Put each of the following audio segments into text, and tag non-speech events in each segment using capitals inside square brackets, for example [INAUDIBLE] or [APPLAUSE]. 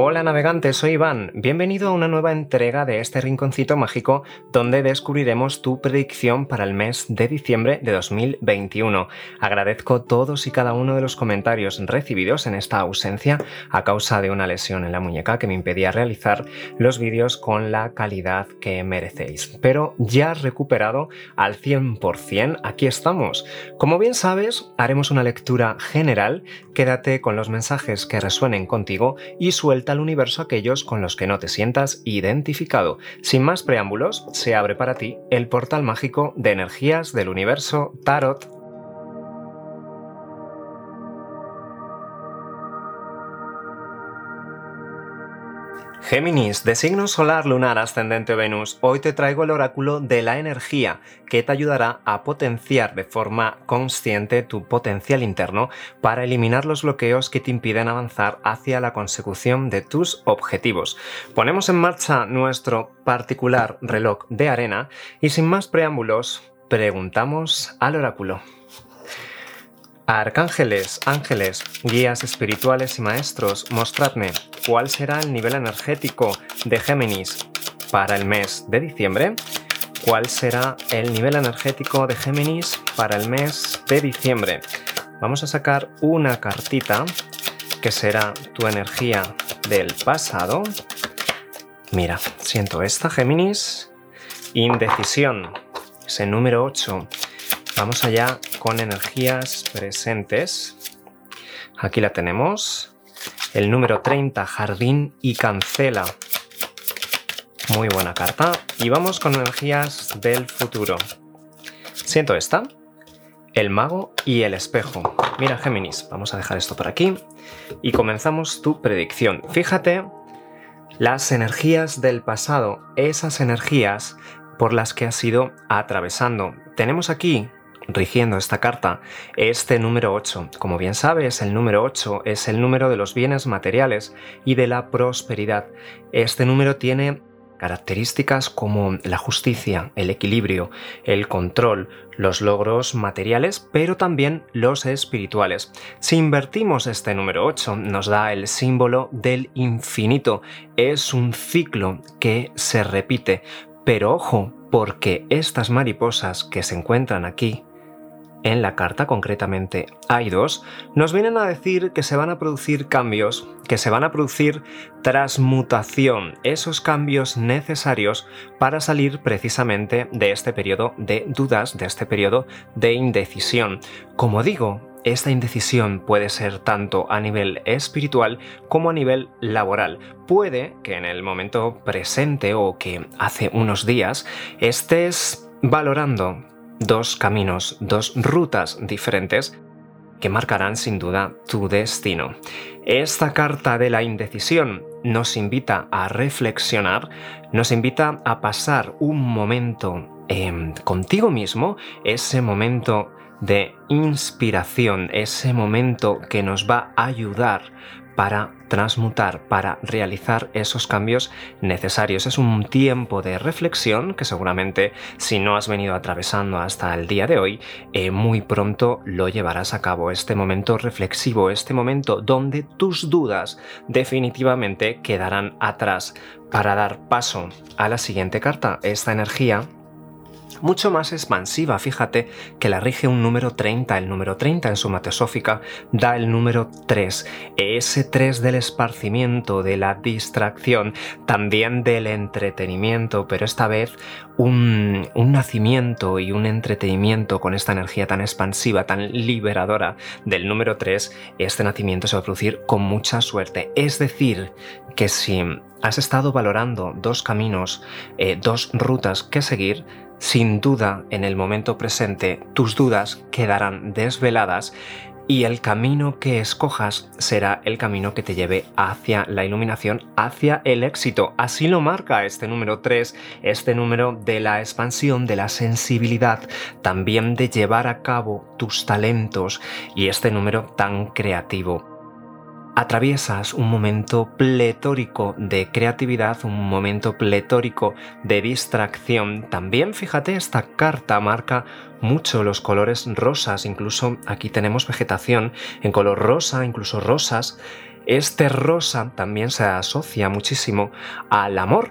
Hola navegantes, soy Iván. Bienvenido a una nueva entrega de este rinconcito mágico donde descubriremos tu predicción para el mes de diciembre de 2021. Agradezco todos y cada uno de los comentarios recibidos en esta ausencia a causa de una lesión en la muñeca que me impedía realizar los vídeos con la calidad que merecéis. Pero ya recuperado al 100%, aquí estamos. Como bien sabes, haremos una lectura general. Quédate con los mensajes que resuenen contigo y suelta al universo aquellos con los que no te sientas identificado. Sin más preámbulos, se abre para ti el portal mágico de energías del universo Tarot Géminis, de signo solar, lunar, ascendente Venus, hoy te traigo el oráculo de la energía que te ayudará a potenciar de forma consciente tu potencial interno para eliminar los bloqueos que te impiden avanzar hacia la consecución de tus objetivos. Ponemos en marcha nuestro particular reloj de arena y sin más preámbulos, preguntamos al oráculo. Arcángeles, ángeles, guías espirituales y maestros, mostradme cuál será el nivel energético de Géminis para el mes de diciembre. ¿Cuál será el nivel energético de Géminis para el mes de diciembre? Vamos a sacar una cartita que será tu energía del pasado. Mira, siento esta Géminis. Indecisión. Ese número 8 Vamos allá con energías presentes. Aquí la tenemos. El número 30, Jardín y Cancela. Muy buena carta. Y vamos con energías del futuro. Siento esta. El mago y el espejo. Mira, Géminis, vamos a dejar esto por aquí. Y comenzamos tu predicción. Fíjate las energías del pasado, esas energías por las que has ido atravesando. Tenemos aquí rigiendo esta carta este número 8. Como bien sabes, el número 8 es el número de los bienes materiales y de la prosperidad. Este número tiene características como la justicia, el equilibrio, el control, los logros materiales, pero también los espirituales. Si invertimos este número 8, nos da el símbolo del infinito. Es un ciclo que se repite. Pero ojo, porque estas mariposas que se encuentran aquí en la carta concretamente hay dos, nos vienen a decir que se van a producir cambios, que se van a producir transmutación, esos cambios necesarios para salir precisamente de este periodo de dudas, de este periodo de indecisión. Como digo, esta indecisión puede ser tanto a nivel espiritual como a nivel laboral. Puede que en el momento presente o que hace unos días estés valorando dos caminos, dos rutas diferentes que marcarán sin duda tu destino. Esta carta de la indecisión nos invita a reflexionar, nos invita a pasar un momento em, contigo mismo, ese momento de inspiración, ese momento que nos va a ayudar para transmutar, para realizar esos cambios necesarios. Es un tiempo de reflexión que seguramente si no has venido atravesando hasta el día de hoy, eh, muy pronto lo llevarás a cabo. Este momento reflexivo, este momento donde tus dudas definitivamente quedarán atrás para dar paso a la siguiente carta, esta energía mucho más expansiva. Fíjate que la rige un número 30. El número 30 en su teosófica da el número 3. Ese 3 del esparcimiento, de la distracción, también del entretenimiento, pero esta vez un, un nacimiento y un entretenimiento con esta energía tan expansiva, tan liberadora del número 3, este nacimiento se va a producir con mucha suerte. Es decir, que si has estado valorando dos caminos, eh, dos rutas que seguir, sin duda en el momento presente tus dudas quedarán desveladas y el camino que escojas será el camino que te lleve hacia la iluminación, hacia el éxito. Así lo marca este número 3, este número de la expansión, de la sensibilidad, también de llevar a cabo tus talentos y este número tan creativo. Atraviesas un momento pletórico de creatividad, un momento pletórico de distracción. También fíjate, esta carta marca mucho los colores rosas, incluso aquí tenemos vegetación en color rosa, incluso rosas. Este rosa también se asocia muchísimo al amor,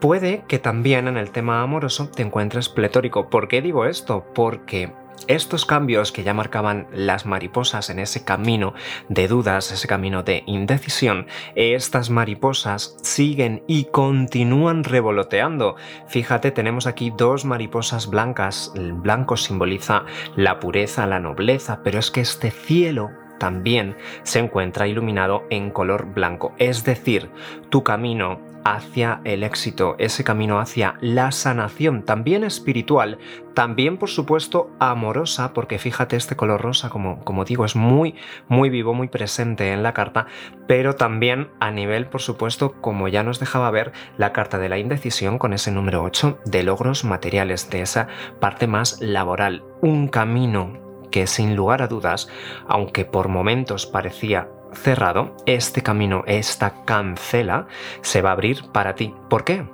puede que también en el tema amoroso te encuentres pletórico. ¿Por qué digo esto? Porque estos cambios que ya marcaban las mariposas en ese camino de dudas, ese camino de indecisión, estas mariposas siguen y continúan revoloteando. Fíjate, tenemos aquí dos mariposas blancas. El blanco simboliza la pureza, la nobleza, pero es que este cielo también se encuentra iluminado en color blanco. Es decir, tu camino hacia el éxito, ese camino hacia la sanación, también espiritual, también por supuesto amorosa, porque fíjate este color rosa, como, como digo, es muy, muy vivo, muy presente en la carta, pero también a nivel, por supuesto, como ya nos dejaba ver la carta de la indecisión con ese número 8 de logros materiales, de esa parte más laboral, un camino que sin lugar a dudas, aunque por momentos parecía cerrado, este camino, esta cancela, se va a abrir para ti. ¿Por qué?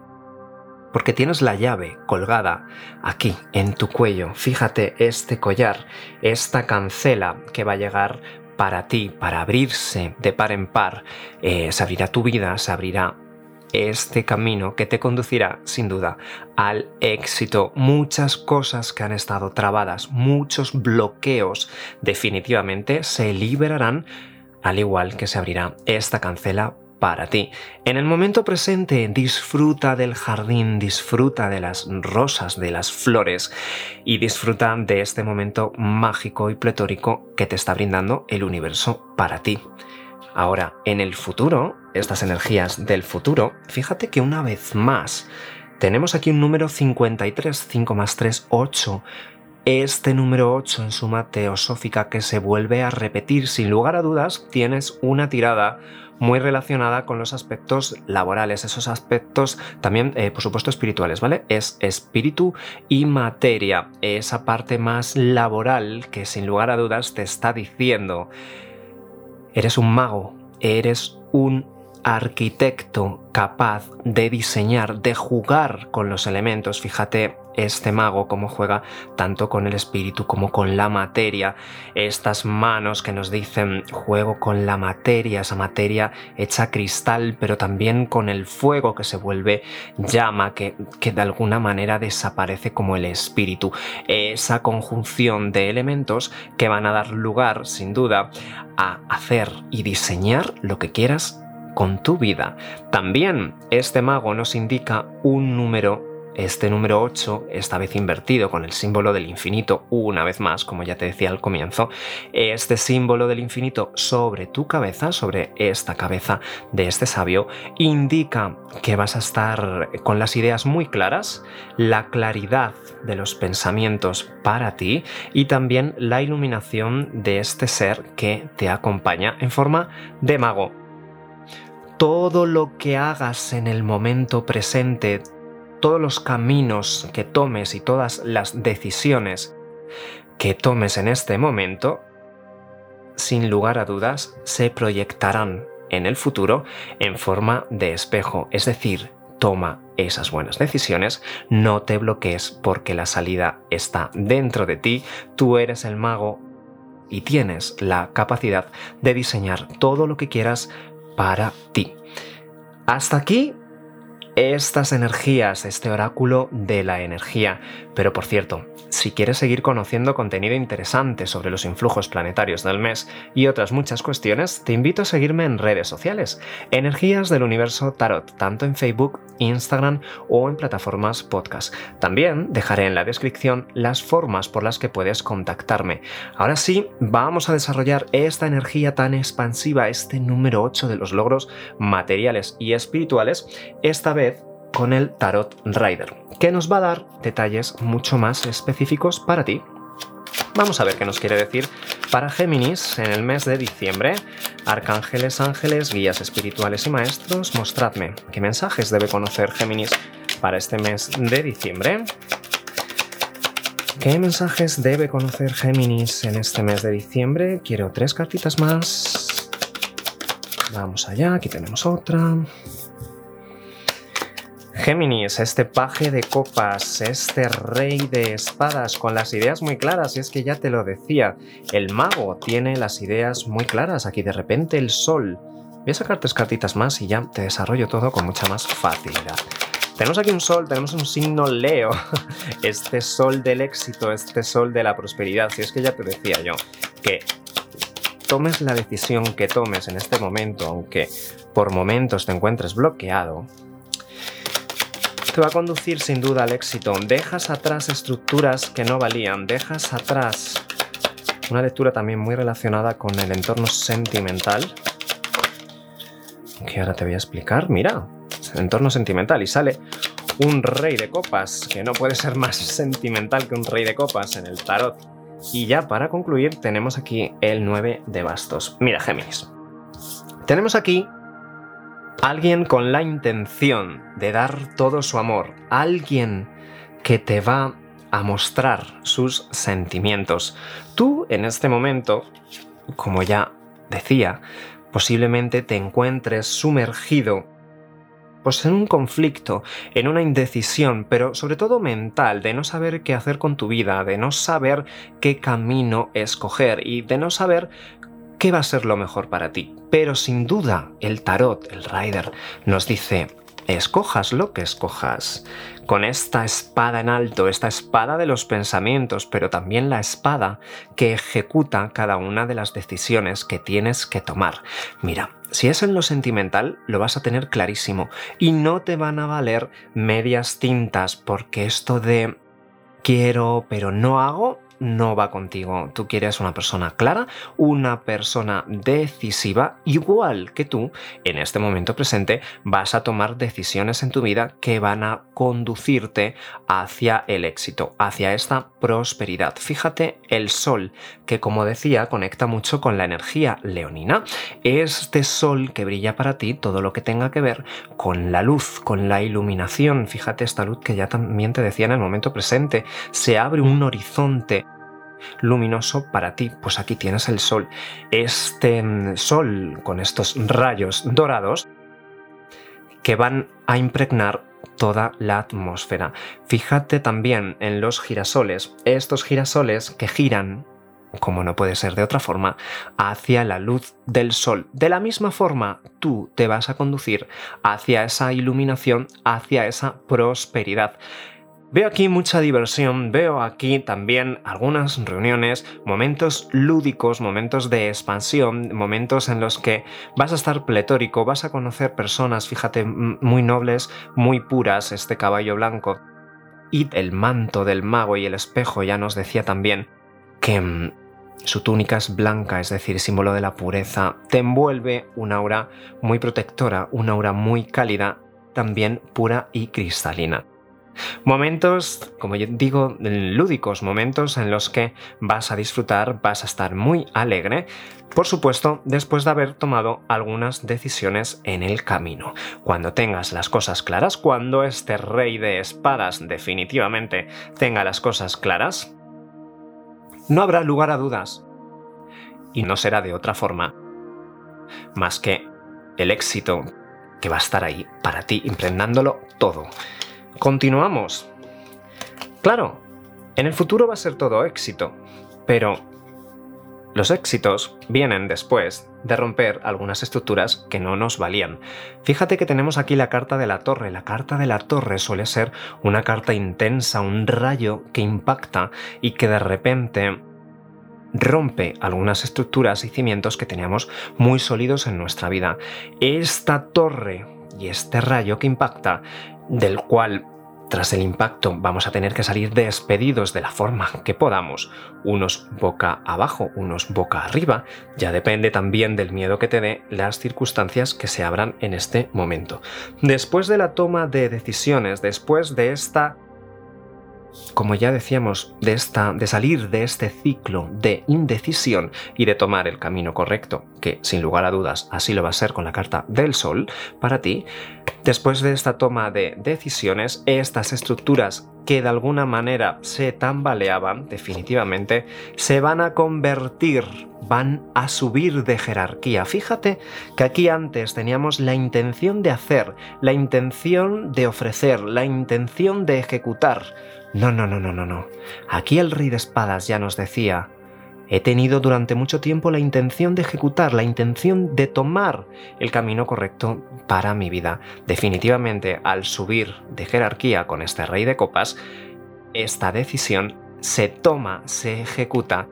Porque tienes la llave colgada aquí, en tu cuello. Fíjate este collar, esta cancela que va a llegar para ti, para abrirse de par en par. Eh, se abrirá tu vida, se abrirá este camino que te conducirá sin duda al éxito. Muchas cosas que han estado trabadas, muchos bloqueos definitivamente se liberarán al igual que se abrirá esta cancela para ti. En el momento presente disfruta del jardín, disfruta de las rosas, de las flores y disfruta de este momento mágico y pletórico que te está brindando el universo para ti. Ahora, en el futuro, estas energías del futuro, fíjate que una vez más tenemos aquí un número 53, 5 más 3, 8, este número 8 en suma teosófica que se vuelve a repetir, sin lugar a dudas, tienes una tirada muy relacionada con los aspectos laborales, esos aspectos también, eh, por supuesto, espirituales, ¿vale? Es espíritu y materia, esa parte más laboral que sin lugar a dudas te está diciendo, eres un mago, eres un arquitecto capaz de diseñar, de jugar con los elementos. Fíjate este mago cómo juega tanto con el espíritu como con la materia. Estas manos que nos dicen juego con la materia, esa materia hecha cristal, pero también con el fuego que se vuelve llama, que, que de alguna manera desaparece como el espíritu. Esa conjunción de elementos que van a dar lugar, sin duda, a hacer y diseñar lo que quieras con tu vida. También este mago nos indica un número este número 8, esta vez invertido con el símbolo del infinito, una vez más, como ya te decía al comienzo, este símbolo del infinito sobre tu cabeza, sobre esta cabeza de este sabio, indica que vas a estar con las ideas muy claras, la claridad de los pensamientos para ti y también la iluminación de este ser que te acompaña en forma de mago. Todo lo que hagas en el momento presente, todos los caminos que tomes y todas las decisiones que tomes en este momento, sin lugar a dudas, se proyectarán en el futuro en forma de espejo, es decir, toma esas buenas decisiones, no te bloquees porque la salida está dentro de ti, tú eres el mago y tienes la capacidad de diseñar todo lo que quieras para ti. Hasta aquí estas energías, este oráculo de la energía. Pero por cierto, si quieres seguir conociendo contenido interesante sobre los influjos planetarios del mes y otras muchas cuestiones, te invito a seguirme en redes sociales, Energías del Universo Tarot, tanto en Facebook, Instagram o en plataformas podcast. También dejaré en la descripción las formas por las que puedes contactarme. Ahora sí, vamos a desarrollar esta energía tan expansiva, este número 8 de los logros materiales y espirituales, esta vez con el Tarot Rider, que nos va a dar detalles mucho más específicos para ti. Vamos a ver qué nos quiere decir para Géminis en el mes de diciembre. Arcángeles, ángeles, guías espirituales y maestros, mostradme qué mensajes debe conocer Géminis para este mes de diciembre. ¿Qué mensajes debe conocer Géminis en este mes de diciembre? Quiero tres cartitas más. Vamos allá, aquí tenemos otra. Géminis, este paje de copas, este rey de espadas con las ideas muy claras, y es que ya te lo decía, el mago tiene las ideas muy claras, aquí de repente el sol. Voy a sacar tres cartitas más y ya te desarrollo todo con mucha más facilidad. Tenemos aquí un sol, tenemos un signo Leo, [LAUGHS] este sol del éxito, este sol de la prosperidad, si es que ya te decía yo que tomes la decisión que tomes en este momento, aunque por momentos te encuentres bloqueado, te va a conducir sin duda al éxito. Dejas atrás estructuras que no valían, dejas atrás una lectura también muy relacionada con el entorno sentimental, que ahora te voy a explicar. Mira, el entorno sentimental y sale un rey de copas, que no puede ser más [LAUGHS] sentimental que un rey de copas en el tarot. Y ya para concluir tenemos aquí el 9 de bastos. Mira, Géminis. Tenemos aquí Alguien con la intención de dar todo su amor. Alguien que te va a mostrar sus sentimientos. Tú en este momento, como ya decía, posiblemente te encuentres sumergido pues en un conflicto, en una indecisión, pero sobre todo mental, de no saber qué hacer con tu vida, de no saber qué camino escoger y de no saber qué va a ser lo mejor para ti. Pero sin duda, el tarot, el rider, nos dice, escojas lo que escojas, con esta espada en alto, esta espada de los pensamientos, pero también la espada que ejecuta cada una de las decisiones que tienes que tomar. Mira, si es en lo sentimental, lo vas a tener clarísimo y no te van a valer medias tintas, porque esto de quiero pero no hago no va contigo. Tú quieres una persona clara, una persona decisiva, igual que tú, en este momento presente, vas a tomar decisiones en tu vida que van a conducirte hacia el éxito, hacia esta prosperidad. Fíjate el sol, que como decía, conecta mucho con la energía leonina. Este sol que brilla para ti, todo lo que tenga que ver con la luz, con la iluminación. Fíjate esta luz que ya también te decía en el momento presente. Se abre un horizonte luminoso para ti. Pues aquí tienes el sol. Este mm, sol con estos rayos dorados que van a impregnar toda la atmósfera. Fíjate también en los girasoles, estos girasoles que giran como no puede ser de otra forma, hacia la luz del sol. De la misma forma, tú te vas a conducir hacia esa iluminación, hacia esa prosperidad. Veo aquí mucha diversión, veo aquí también algunas reuniones, momentos lúdicos, momentos de expansión, momentos en los que vas a estar pletórico, vas a conocer personas, fíjate, muy nobles, muy puras, este caballo blanco. Y el manto del mago y el espejo ya nos decía también que mm, su túnica es blanca, es decir, símbolo de la pureza, te envuelve una aura muy protectora, una aura muy cálida, también pura y cristalina. Momentos, como yo digo, lúdicos, momentos en los que vas a disfrutar, vas a estar muy alegre, por supuesto, después de haber tomado algunas decisiones en el camino. Cuando tengas las cosas claras, cuando este rey de espadas definitivamente tenga las cosas claras, no habrá lugar a dudas. Y no será de otra forma más que el éxito que va a estar ahí para ti, impregnándolo todo. Continuamos. Claro, en el futuro va a ser todo éxito, pero los éxitos vienen después de romper algunas estructuras que no nos valían. Fíjate que tenemos aquí la carta de la torre. La carta de la torre suele ser una carta intensa, un rayo que impacta y que de repente rompe algunas estructuras y cimientos que teníamos muy sólidos en nuestra vida. Esta torre y este rayo que impacta del cual tras el impacto vamos a tener que salir despedidos de la forma que podamos, unos boca abajo, unos boca arriba, ya depende también del miedo que te dé las circunstancias que se abran en este momento. Después de la toma de decisiones, después de esta como ya decíamos, de, esta, de salir de este ciclo de indecisión y de tomar el camino correcto, que sin lugar a dudas así lo va a ser con la carta del sol para ti, después de esta toma de decisiones, estas estructuras que de alguna manera se tambaleaban definitivamente, se van a convertir, van a subir de jerarquía. Fíjate que aquí antes teníamos la intención de hacer, la intención de ofrecer, la intención de ejecutar no, no, no, no, no, no. Aquí el rey de espadas ya nos decía, he tenido durante mucho tiempo la intención de ejecutar, la intención de tomar el camino correcto para mi vida. Definitivamente, al subir de jerarquía con este rey de copas, esta decisión se toma, se ejecuta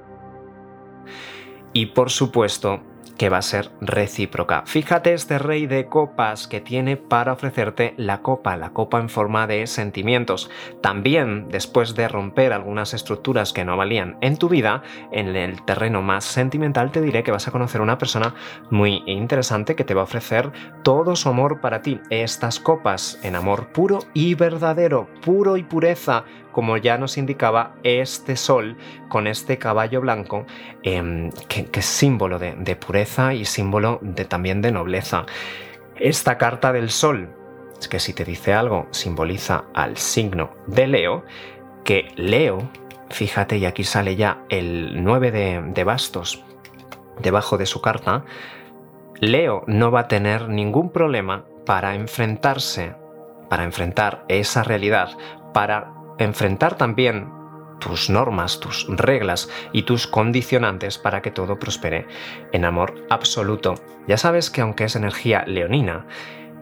y por supuesto que va a ser recíproca. Fíjate este rey de copas que tiene para ofrecerte la copa, la copa en forma de sentimientos. También, después de romper algunas estructuras que no valían en tu vida, en el terreno más sentimental te diré que vas a conocer una persona muy interesante que te va a ofrecer todo su amor para ti. Estas copas en amor puro y verdadero, puro y pureza, como ya nos indicaba este sol con este caballo blanco, em, que, es símbolo de, pureza y símbolo también de nobleza. Esta carta del sol, que si te dice algo, simboliza al signo de Leo, que Leo, fíjate, y aquí sale ya el 9 de, de bastos debajo de su carta, Leo no va a tener ningún problema para enfrentarse, para enfrentar esa realidad, para enfrentar también tus normas, tus reglas y tus condicionantes para que todo prospere en amor absoluto. Ya sabes que aunque es energía leonina,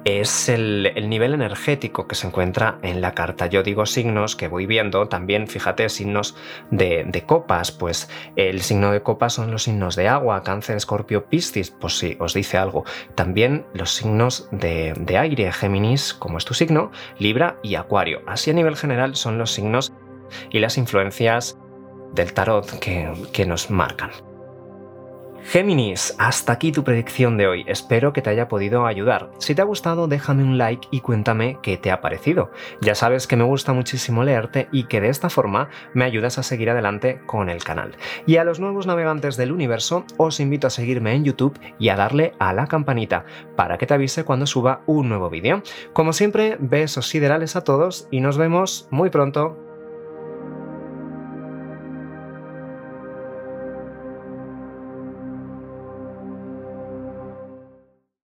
es el, nivel energético que se encuentra en la carta. Yo digo signos que voy viendo, también fíjate signos de, copas, pues el signo de copas son los signos de agua, cáncer, escorpio, piscis, pues sí, os dice algo. También los signos de, aire, Géminis, como es tu signo, Libra y Acuario. Así a nivel general son los signos y las influencias del tarot que, nos marcan. Géminis, hasta aquí tu predicción de hoy. Espero que te haya podido ayudar. Si te ha gustado, déjame un like y cuéntame qué te ha parecido. Ya sabes que me gusta muchísimo leerte y que de esta forma me ayudas a seguir adelante con el canal. Y a los nuevos navegantes del universo, os invito a seguirme en YouTube y a darle a la campanita para que te avise cuando suba un nuevo vídeo. Como siempre, besos siderales a todos y nos vemos muy pronto.